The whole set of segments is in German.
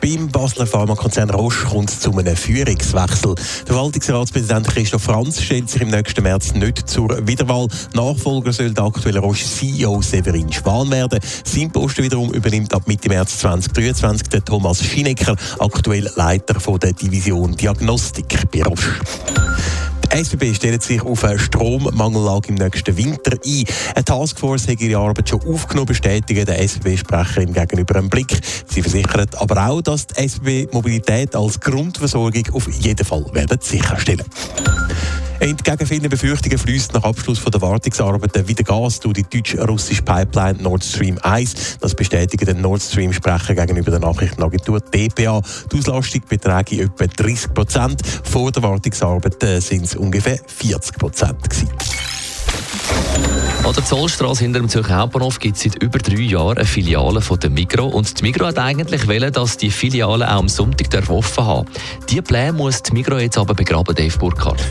Beim Basler Pharmakonzern Roche kommt es zu einem Führungswechsel. Der Verwaltungsratspräsident Christoph Franz stellt sich im nächsten März nicht zur Wiederwahl. Nachfolger soll der aktuelle Roche-CEO Severin Schwan werden. Sein Posten wiederum übernimmt ab Mitte März 2023 der Thomas Schinecker, aktuell Leiter von der Division Diagnostik bei Roche. SBB stellt sich auf eine Strommangellage im nächsten Winter ein. Eine Taskforce hat ihre Arbeit schon aufgenommen, bestätigen der SBB-Sprecherin gegenüber einem Blick. Sie versichert aber auch, dass die SBB Mobilität als Grundversorgung auf jeden Fall werden sicherstellen Entgegen vielen Befürchtungen fließt nach Abschluss der Wartungsarbeiten wieder Gas durch die deutsch-russische Pipeline Nord Stream 1. Das bestätigt der Nord Stream-Sprecher gegenüber der Nachrichtenagentur DPA. Die Auslastung beträgt etwa 30 Prozent. Vor der Wartungsarbeiten sind es ungefähr 40 Prozent. An der Zollstraße hinter dem Zürcher Hauptbahnhof gibt es seit über drei Jahren eine Filiale von der Migro. Und die Migro hat eigentlich wollen, dass die Filiale auch am Sonntag offen haben Diese Pläne muss die Migro jetzt aber begraben, Dave Burkhardt.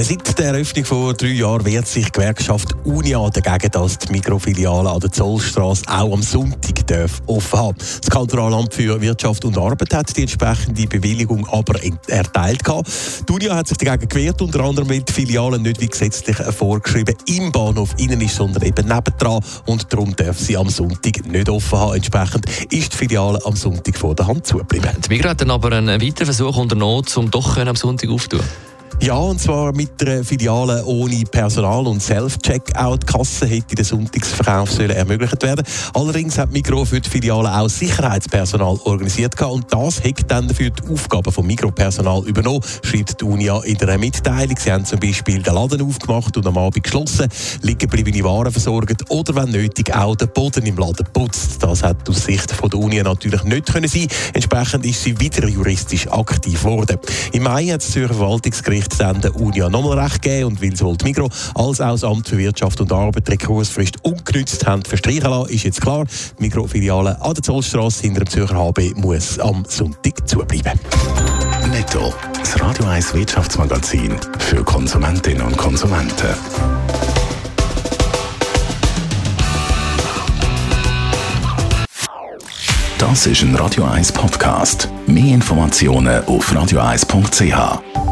Seit der Eröffnung vor drei Jahren wehrt sich die Gewerkschaft Unia dagegen, dass die Mikrofiliale an der Zollstraße auch am Sonntag offen haben. Das Kantonalamt für Wirtschaft und Arbeit hat die entsprechende Bewilligung aber erteilt. Die Unia hat sich dagegen gewehrt, unter anderem weil die Filiale nicht wie gesetzlich vorgeschrieben im Bahnhof innen ist, sondern eben nebendran und darum darf sie am Sonntag nicht offen haben. Entsprechend ist die Filiale am Sonntag vor der Hand zugeblieben. Die Migros hat aber einen weiteren Versuch unternommen, um doch am Sonntag aufzutun. Ja, und zwar mit einer Filiale ohne Personal und Self-Checkout-Kasse hätte der Sonntagsverkauf sollen ermöglicht werden. Allerdings hat Migro für die Filiale auch Sicherheitspersonal organisiert und das hat dann dafür die Aufgaben vom Mikropersonal übernommen, schreibt die Unia in einer Mitteilung. Sie haben zum Beispiel den Laden aufgemacht und am Abend geschlossen, liegen gebliebene Waren versorgt oder wenn nötig auch den Boden im Laden putzt. Das hat aus Sicht von der Unia natürlich nicht können sein. Entsprechend ist sie wieder juristisch aktiv geworden. Im Mai hat das Zürcher Verwaltungsgericht Der Unia nochmal recht geben und weil sowohl die Migro als auch das Amt für Wirtschaft und Arbeit Rekursfrist ungenützt haben verstreichen lassen, ist jetzt klar, die Migro-Filiale an der Zollstraße hinter dem Zürcher HB muss am Sonntag zubleiben. Netto, das Radio 1 Wirtschaftsmagazin für Konsumentinnen und Konsumenten. Das ist ein Radio 1 Podcast. Mehr Informationen auf radio1.ch.